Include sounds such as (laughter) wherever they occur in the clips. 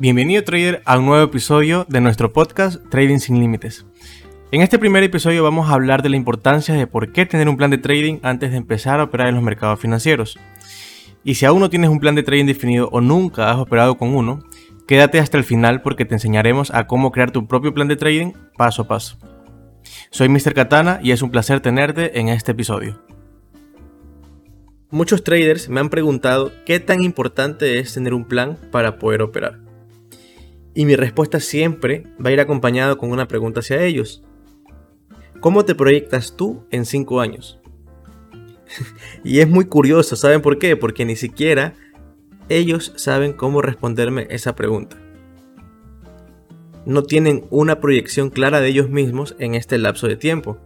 Bienvenido trader a un nuevo episodio de nuestro podcast Trading sin Límites. En este primer episodio vamos a hablar de la importancia de por qué tener un plan de trading antes de empezar a operar en los mercados financieros. Y si aún no tienes un plan de trading definido o nunca has operado con uno, quédate hasta el final porque te enseñaremos a cómo crear tu propio plan de trading paso a paso. Soy Mr. Katana y es un placer tenerte en este episodio. Muchos traders me han preguntado qué tan importante es tener un plan para poder operar. Y mi respuesta siempre va a ir acompañado con una pregunta hacia ellos. ¿Cómo te proyectas tú en 5 años? (laughs) y es muy curioso, ¿saben por qué? Porque ni siquiera ellos saben cómo responderme esa pregunta. No tienen una proyección clara de ellos mismos en este lapso de tiempo.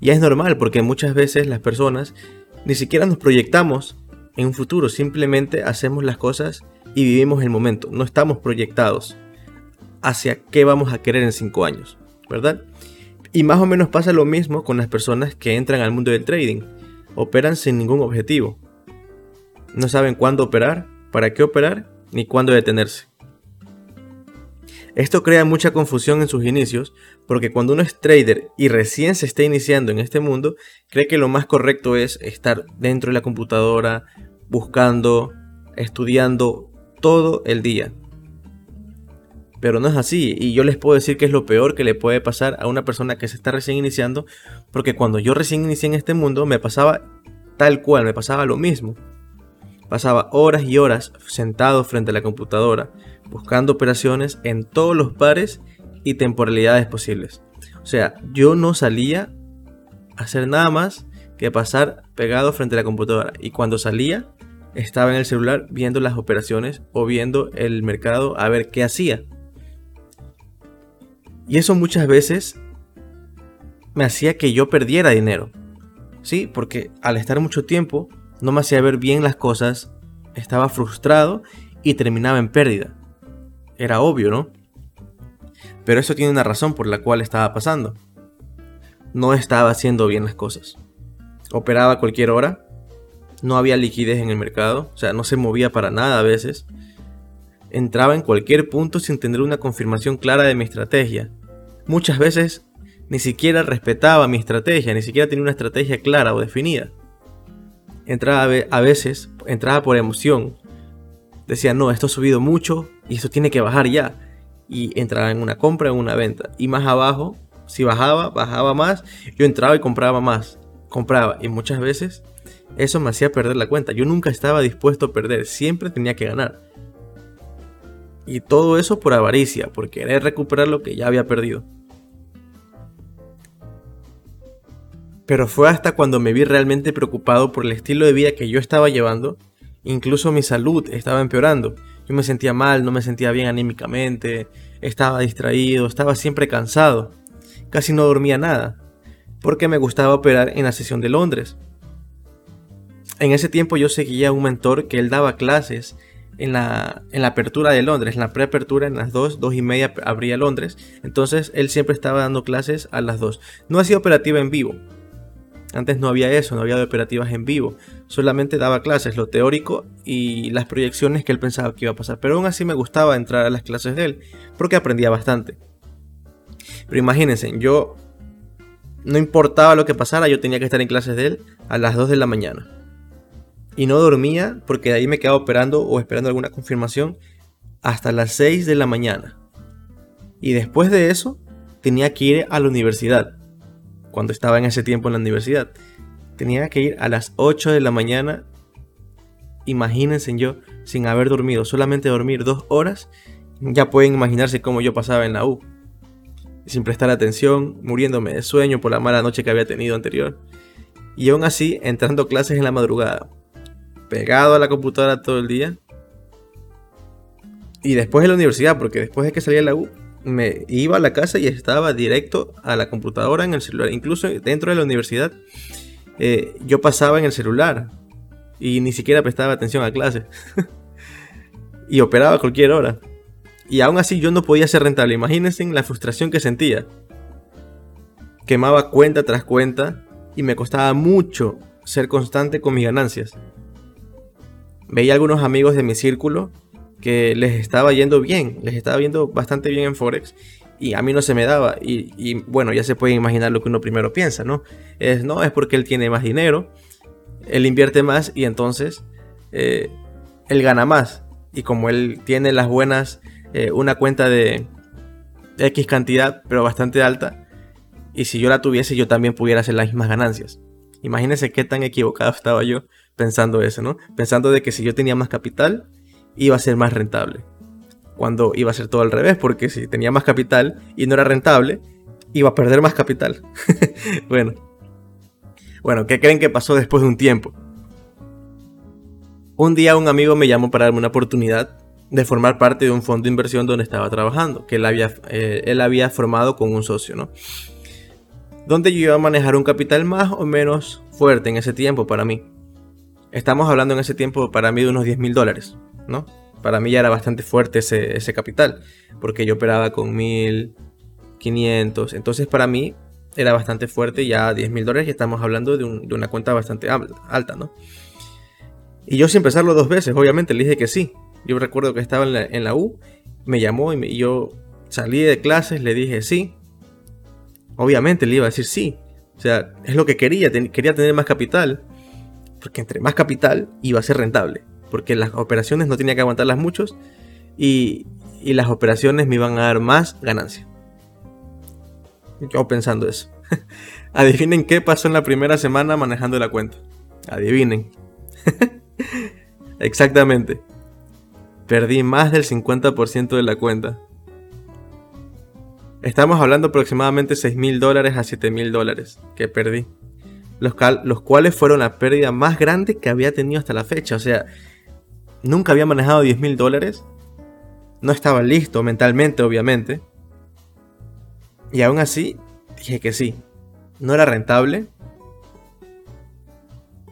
Y es normal porque muchas veces las personas ni siquiera nos proyectamos en un futuro, simplemente hacemos las cosas y vivimos el momento. No estamos proyectados hacia qué vamos a querer en 5 años, ¿verdad? Y más o menos pasa lo mismo con las personas que entran al mundo del trading. Operan sin ningún objetivo. No saben cuándo operar, para qué operar, ni cuándo detenerse. Esto crea mucha confusión en sus inicios, porque cuando uno es trader y recién se está iniciando en este mundo, cree que lo más correcto es estar dentro de la computadora, buscando, estudiando, todo el día. Pero no es así, y yo les puedo decir que es lo peor que le puede pasar a una persona que se está recién iniciando, porque cuando yo recién inicié en este mundo me pasaba tal cual, me pasaba lo mismo. Pasaba horas y horas sentado frente a la computadora, buscando operaciones en todos los pares y temporalidades posibles. O sea, yo no salía a hacer nada más que pasar pegado frente a la computadora. Y cuando salía, estaba en el celular viendo las operaciones o viendo el mercado a ver qué hacía. Y eso muchas veces me hacía que yo perdiera dinero. Sí, porque al estar mucho tiempo no me hacía ver bien las cosas, estaba frustrado y terminaba en pérdida. Era obvio, ¿no? Pero eso tiene una razón por la cual estaba pasando. No estaba haciendo bien las cosas. Operaba a cualquier hora, no había liquidez en el mercado, o sea, no se movía para nada a veces. Entraba en cualquier punto sin tener una confirmación clara de mi estrategia. Muchas veces ni siquiera respetaba mi estrategia, ni siquiera tenía una estrategia clara o definida. Entraba a veces, entraba por emoción. Decía, no, esto ha subido mucho y esto tiene que bajar ya. Y entraba en una compra en una venta. Y más abajo, si bajaba, bajaba más, yo entraba y compraba más. Compraba. Y muchas veces eso me hacía perder la cuenta. Yo nunca estaba dispuesto a perder, siempre tenía que ganar. Y todo eso por avaricia, por querer recuperar lo que ya había perdido. Pero fue hasta cuando me vi realmente preocupado por el estilo de vida que yo estaba llevando, incluso mi salud estaba empeorando. Yo me sentía mal, no me sentía bien anímicamente, estaba distraído, estaba siempre cansado, casi no dormía nada, porque me gustaba operar en la sesión de Londres en ese tiempo yo seguía a un mentor que él daba clases en la, apertura de Londres, en la preapertura, en las 2, 2 y media abría Londres. Entonces él siempre estaba dando clases a las 2. No hacía operativa en vivo. Antes no había eso, no había operativas en vivo. Solamente daba clases, lo teórico y las proyecciones que él pensaba que iba a pasar. Pero aún así me gustaba entrar a las clases de él, porque aprendía bastante. Pero imagínense, yo no importaba lo que pasara, yo tenía que estar en clases de él a las 2 de la mañana y no dormía porque de ahí me quedaba operando o esperando alguna confirmación hasta las 6 de la mañana. Y después de eso tenía que ir a la universidad. Cuando estaba en ese tiempo en la universidad. Tenía que ir a las 8 de la mañana. Imagínense yo sin haber dormido. Solamente dormir dos horas. Ya pueden imaginarse cómo yo pasaba en la U. Sin prestar atención, muriéndome de sueño por la mala noche que había tenido anterior. Y aún así entrando clases en la madrugada pegado a la computadora todo el día. Y después de la universidad, porque después de que salía de la U, me iba a la casa y estaba directo a la computadora en el celular. Incluso dentro de la universidad, eh, yo pasaba en el celular y ni siquiera prestaba atención a clase. (laughs) y operaba a cualquier hora. Y aún así yo no podía ser rentable. Imagínense la frustración que sentía. Quemaba cuenta tras cuenta y me costaba mucho ser constante con mis ganancias veía algunos amigos de mi círculo que les estaba yendo bien, les estaba yendo bastante bien en Forex y a mí no se me daba. Y, bueno, ya se puede imaginar lo que uno primero piensa, ¿no? Es, no, es porque él tiene más dinero, él invierte más y entonces eh, él gana más. Y como él tiene las buenas, eh, una cuenta de X cantidad, pero bastante alta, y si yo la tuviese, yo también pudiera hacer las mismas ganancias. Imagínense qué tan equivocado estaba yo pensando eso, ¿no? Pensando de que si yo tenía más capital, iba a ser más rentable cuando iba a ser todo al revés, porque si tenía más capital y no era rentable, iba a perder más capital. (laughs) bueno. Bueno, ¿qué creen que pasó después de un tiempo? Un día un amigo me llamó para darme una oportunidad de formar parte de un fondo de inversión donde estaba trabajando, que él había, eh, él había formado con un socio, ¿no? Donde yo iba a manejar un capital más o menos fuerte en ese tiempo para mí. Estamos hablando en ese tiempo para mí de unos 10 mil dólares, ¿no? para mí ya era bastante fuerte ese, capital, porque yo operaba con 1500, entonces para mí era bastante fuerte, ya 10 mil dólares y estamos hablando de, una cuenta bastante alta, ¿no? Y yo sin pensarlo dos veces, obviamente le dije que sí. Yo recuerdo que estaba en la, U, me llamó y, yo salí de clases, le dije sí. Obviamente le iba a decir sí. O sea, es lo que quería, quería tener más capital. Porque entre más capital iba a ser rentable porque las operaciones no tenía que aguantarlas muchos y, las operaciones me iban a dar más ganancia. Yo pensando eso. (laughs) Adivinen qué pasó en la primera semana manejando la cuenta. Adivinen. (laughs) Exactamente. Perdí más del 50% de la cuenta. Estamos hablando aproximadamente 6 mil dólares a 7 mil dólares que perdí. Los, cuales fueron la pérdida más grande que había tenido hasta la fecha. O sea, Nunca había manejado 10 mil dólares. No estaba listo mentalmente, obviamente. Y aún así, dije que sí. No era rentable.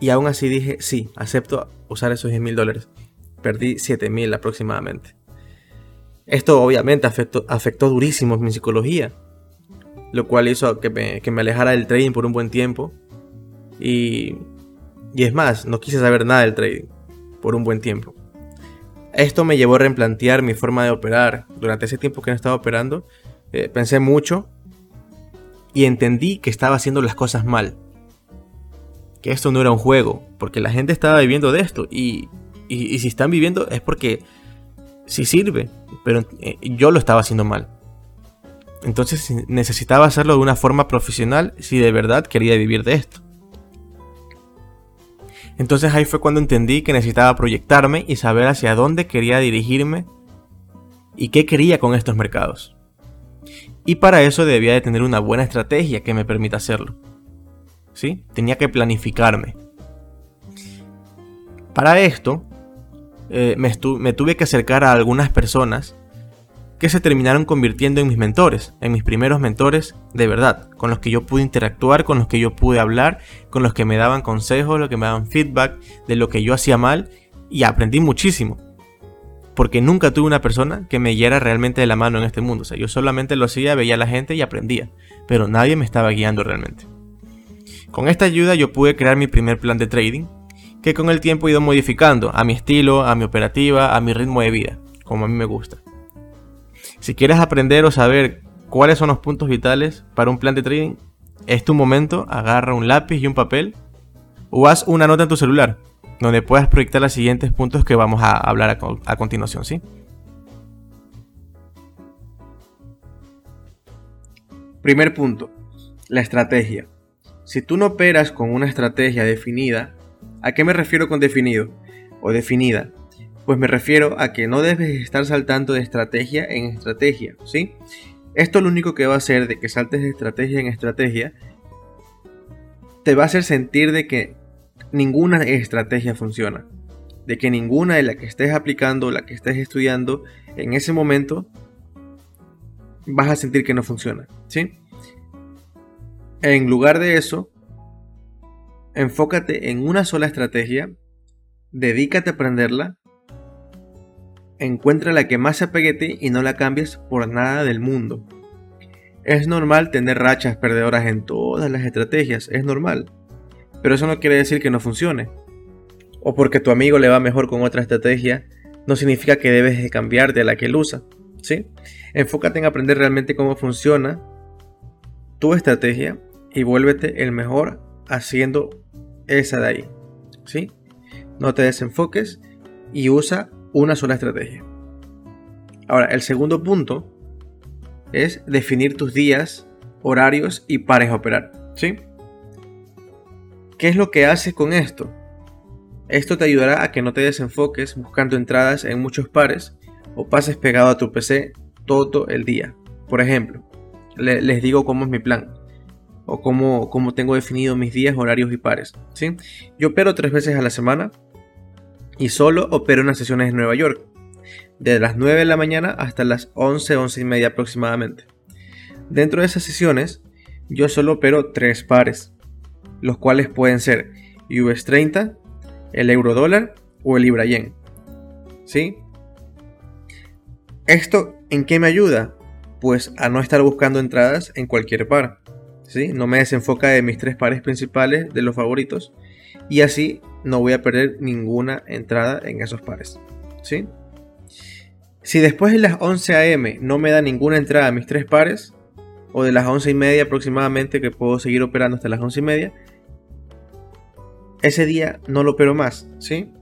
Y aún así dije, sí, acepto usar esos 10 mil dólares. Perdí 7 mil aproximadamente. Esto obviamente afectó, afectó durísimo mi psicología. Lo cual hizo que me, que me alejara del trading por un buen tiempo. Y, y es más, no quise saber nada del trading por un buen tiempo. Esto me llevó a replantear mi forma de operar. Durante ese tiempo que no estaba operando, eh, pensé mucho y entendí que estaba haciendo las cosas mal. Que esto no era un juego, porque la gente estaba viviendo de esto. Y, si están viviendo es porque sí sirve, pero eh, yo lo estaba haciendo mal. Entonces necesitaba hacerlo de una forma profesional si de verdad quería vivir de esto. Entonces ahí fue cuando entendí que necesitaba proyectarme y saber hacia dónde quería dirigirme y qué quería con estos mercados. Y para eso debía de tener una buena estrategia que me permita hacerlo. ¿Sí? Tenía que planificarme. Para esto, eh, me, me tuve que acercar a algunas personas que se terminaron convirtiendo en mis mentores, en mis primeros mentores de verdad, con los que yo pude interactuar, con los que yo pude hablar, con los que me daban consejos, los que me daban feedback de lo que yo hacía mal y aprendí muchísimo. Porque nunca tuve una persona que me guiara realmente de la mano en este mundo. O sea, yo solamente lo hacía, veía a la gente y aprendía. Pero nadie me estaba guiando realmente. Con esta ayuda yo pude crear mi primer plan de trading, que con el tiempo he ido modificando a mi estilo, a mi operativa, a mi ritmo de vida, como a mí me gusta. Si quieres aprender o saber cuáles son los puntos vitales para un plan de trading, es tu momento, agarra un lápiz y un papel o haz una nota en tu celular donde puedas proyectar los siguientes puntos que vamos a hablar a, continuación, ¿sí? Primer punto, la estrategia. Si tú no operas con una estrategia definida, ¿a qué me refiero con definido o definida? Pues me refiero a que no debes estar saltando de estrategia en estrategia, ¿sí? Esto lo único que va a hacer de que saltes de estrategia en estrategia, te va a hacer sentir de que ninguna estrategia funciona. De que ninguna de la que estés aplicando, la que estés estudiando, en ese momento vas a sentir que no funciona, ¿sí? En lugar de eso, enfócate en una sola estrategia, dedícate a aprenderla encuentra la que más se apegue a ti y no la cambies por nada del mundo. Es normal tener rachas perdedoras en todas las estrategias, es normal. Pero eso no quiere decir que no funcione. O porque tu amigo le va mejor con otra estrategia, no significa que debes de cambiar de la que él usa. ¿sí? Enfócate en aprender realmente cómo funciona tu estrategia y vuélvete el mejor haciendo esa de ahí. ¿sí? No te desenfoques y usa una sola estrategia. Ahora, el segundo punto es definir tus días, horarios y pares a operar. ¿sí? ¿Qué es lo que hace con esto? Esto te ayudará a que no te desenfoques buscando entradas en muchos pares o pases pegado a tu PC todo el día. Por ejemplo, les digo cómo es mi plan o cómo, cómo, tengo definido mis días, horarios y pares. ¿sí? Yo opero tres veces a la semana y solo opero en las sesiones en Nueva York, de las 9 de la mañana hasta las 11, 11 y media aproximadamente. Dentro de esas sesiones, yo solo opero tres pares, los cuales pueden ser US 30, el euro dólar o el libra yen. ¿Sí? ¿Esto en qué me ayuda? Pues a no estar buscando entradas en cualquier par. ¿sí? No me desenfoca de mis tres pares principales de los favoritos. Y así no voy a perder ninguna entrada en esos pares. ¿sí? Si después de las 11 am no me da ninguna entrada a mis tres pares, o de las 11 y media aproximadamente que puedo seguir operando hasta las 11 y media, ese día no lo opero más, ¿sí?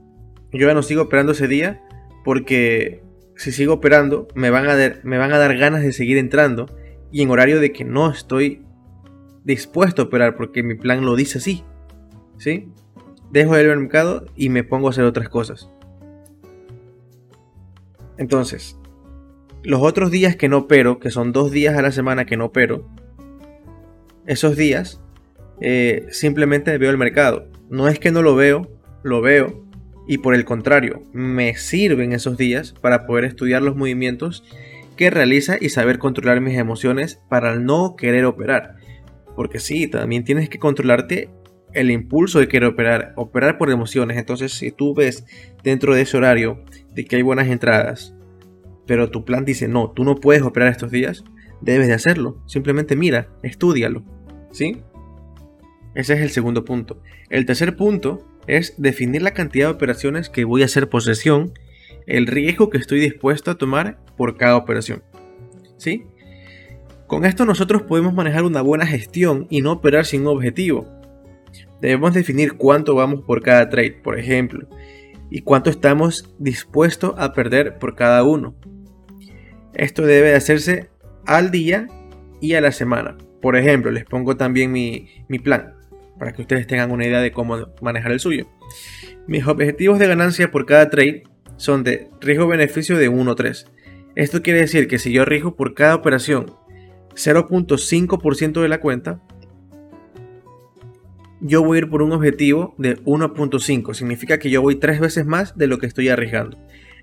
Yo ya no sigo operando ese día porque si sigo operando me van a dar, me van a dar ganas de seguir entrando y en horario de que no estoy dispuesto a operar porque mi plan lo dice así, ¿sí? Dejo el mercado y me pongo a hacer otras cosas. Entonces, los otros días que no opero, que son dos días a la semana que no opero, esos días eh, simplemente veo el mercado. No es que no lo veo, lo veo. Y por el contrario, me sirven esos días para poder estudiar los movimientos que realiza y saber controlar mis emociones para no querer operar. Porque sí, también tienes que controlarte el impulso de querer operar, operar por emociones. Entonces, si tú ves dentro de ese horario de que hay buenas entradas, pero tu plan dice, no, tú no puedes operar estos días, debes de hacerlo. Simplemente mira, estudialo. ¿Sí? Ese es el segundo punto. El tercer punto es definir la cantidad de operaciones que voy a hacer por sesión, el riesgo que estoy dispuesto a tomar por cada operación. ¿Sí? Con esto nosotros podemos manejar una buena gestión y no operar sin objetivo. Debemos definir cuánto vamos por cada trade, por ejemplo, y cuánto estamos dispuestos a perder por cada uno. Esto debe hacerse al día y a la semana. Por ejemplo, les pongo también mi, mi plan para que ustedes tengan una idea de cómo manejar el suyo. Mis objetivos de ganancia por cada trade son de riesgo-beneficio de 1-3. Esto quiere decir que si yo riesgo por cada operación 0.5% de la cuenta, yo voy a ir por un objetivo de 1.5. Significa que yo voy tres veces más de lo que estoy arriesgando.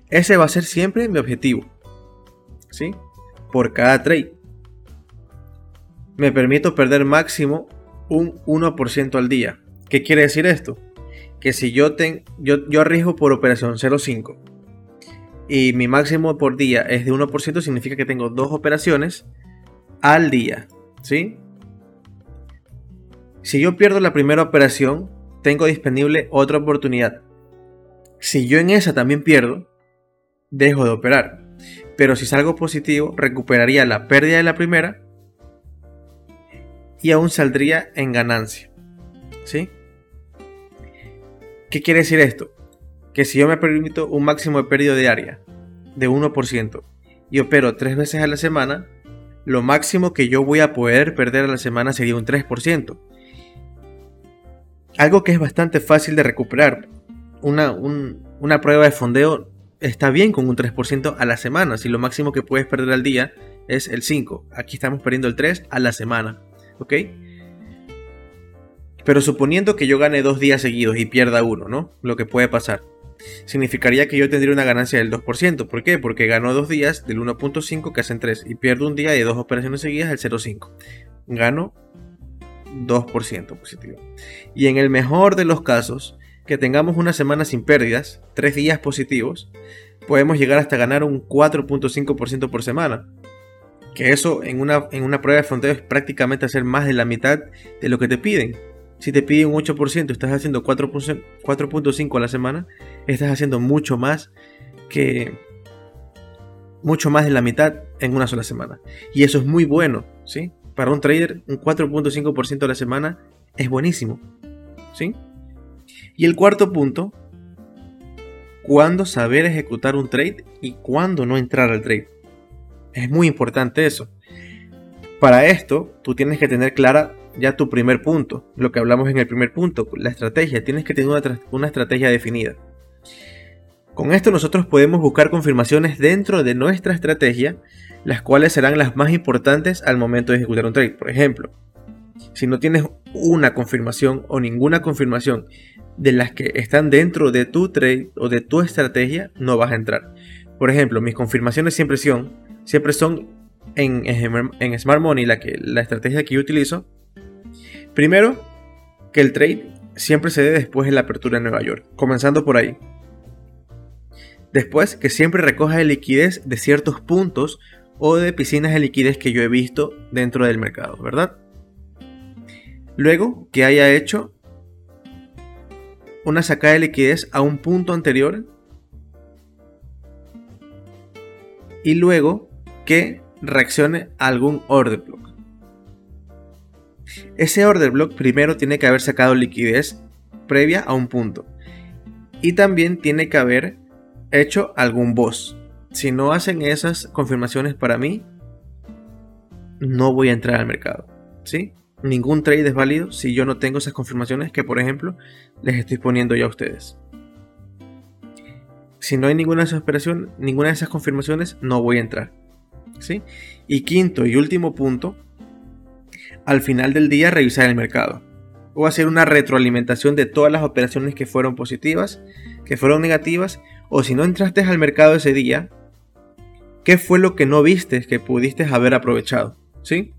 Ese va a ser siempre mi objetivo. ¿Sí? Por cada trade. Me permito perder máximo un 1% al día. ¿Qué quiere decir esto? Que si yo, ten, yo, yo arriesgo por operación 0.5 y mi máximo por día es de 1%, significa que tengo dos operaciones al día. ¿Sí? Si yo pierdo la primera operación, tengo disponible otra oportunidad. Si yo en esa también pierdo, dejo de operar. Pero si salgo positivo, recuperaría la pérdida de la primera y aún saldría en ganancia. ¿Sí? ¿Qué quiere decir esto? Que si yo me permito un máximo de pérdida diaria de 1% y opero tres veces a la semana, lo máximo que yo voy a poder perder a la semana sería un 3%. Algo que es bastante fácil de recuperar. Una, una prueba de fondeo está bien con un 3% a la semana. Si lo máximo que puedes perder al día es el 5. Aquí estamos perdiendo el 3 a la semana. ¿ok? Pero suponiendo que yo gane dos días seguidos y pierda uno, ¿no? Lo que puede pasar. Significaría que yo tendría una ganancia del 2%. ¿Por qué? Porque gano dos días del 1.5 que hacen 3 y pierdo un día de dos operaciones seguidas del 0.5. Gano 2% positivo. Y en el mejor de los casos, que tengamos una semana sin pérdidas, tres días positivos, podemos llegar hasta ganar un 4.5% por semana. Que eso en una, en una prueba de fronteo es prácticamente hacer más de la mitad de lo que te piden. Si te piden un 8%, estás haciendo 4.5 a la semana, estás haciendo mucho más que mucho más de la mitad en una sola semana. Y eso es muy bueno, ¿sí? Para un trader, un 4.5% a la semana es buenísimo, ¿sí? Y el cuarto punto, cuándo saber ejecutar un trade y cuándo no entrar al trade. Es muy importante eso. Para esto, tú tienes que tener clara ya tu primer punto, lo que hablamos en el primer punto, la estrategia. Tienes que tener una, una estrategia definida. Con esto nosotros podemos buscar confirmaciones dentro de nuestra estrategia, las cuales serán las más importantes al momento de ejecutar un trade. Por ejemplo, si no tienes una confirmación o ninguna confirmación de las que están dentro de tu trade o de tu estrategia, no vas a entrar. Por ejemplo, mis confirmaciones siempre son, siempre son en, en, Smart Money, la, que, la estrategia que yo utilizo. Primero, que el trade siempre se dé después de la apertura en Nueva York, comenzando por ahí. Después, que siempre recoja liquidez de ciertos puntos o de piscinas de liquidez que yo he visto dentro del mercado, ¿verdad? Luego, que haya hecho una sacada de liquidez a un punto anterior. Y luego que reaccione a algún order block. Ese order block primero tiene que haber sacado liquidez previa a un punto. Y también tiene que haber hecho algún boss. Si no hacen esas confirmaciones para mí, no voy a entrar al mercado. ¿Sí? Ningún trade es válido si yo no tengo esas confirmaciones que, por ejemplo, les estoy poniendo ya a ustedes. Si no hay ninguna de esas operaciones, ninguna de esas confirmaciones, no voy a entrar. ¿Sí? Y quinto y último punto, al final del día revisar el mercado. O hacer una retroalimentación de todas las operaciones que fueron positivas, que fueron negativas o si no entraste al mercado ese día, ¿qué fue lo que no viste que pudiste haber aprovechado? ¿Sí?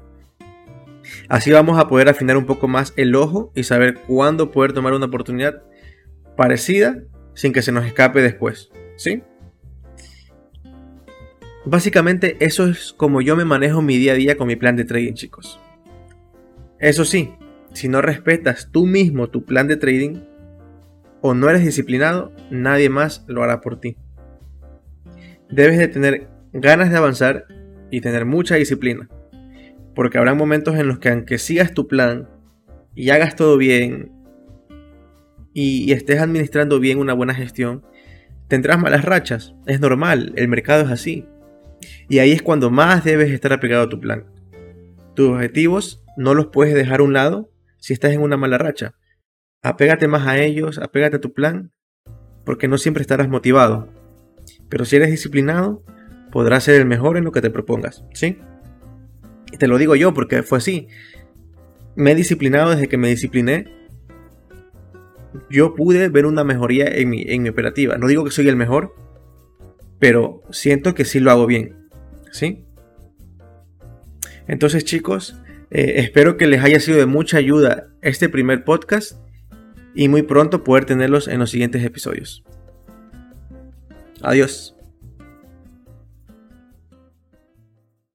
Así vamos a poder afinar un poco más el ojo y saber cuándo poder tomar una oportunidad parecida sin que se nos escape después. ¿Sí? Básicamente eso es como yo me manejo mi día a día con mi plan de trading, chicos. Eso sí, si no respetas tú mismo tu plan de trading, o no eres disciplinado, nadie más lo hará por ti. Debes de tener ganas de avanzar y tener mucha disciplina. Porque habrá momentos en los que aunque sigas tu plan y hagas todo bien y, estés administrando bien una buena gestión, tendrás malas rachas. Es normal, el mercado es así. Y ahí es cuando más debes estar apegado a tu plan. Tus objetivos no los puedes dejar a un lado si estás en una mala racha apégate más a ellos, apégate a tu plan, porque no siempre estarás motivado. Pero si eres disciplinado, podrás ser el mejor en lo que te propongas, ¿sí? Te lo digo yo porque fue así. Me he disciplinado desde que me discipliné. Yo pude ver una mejoría en mi, en mi operativa. No digo que soy el mejor, pero siento que sí lo hago bien, ¿sí? Entonces chicos, eh, espero que les haya sido de mucha ayuda este primer podcast y muy pronto poder tenerlos en los siguientes episodios. Adiós.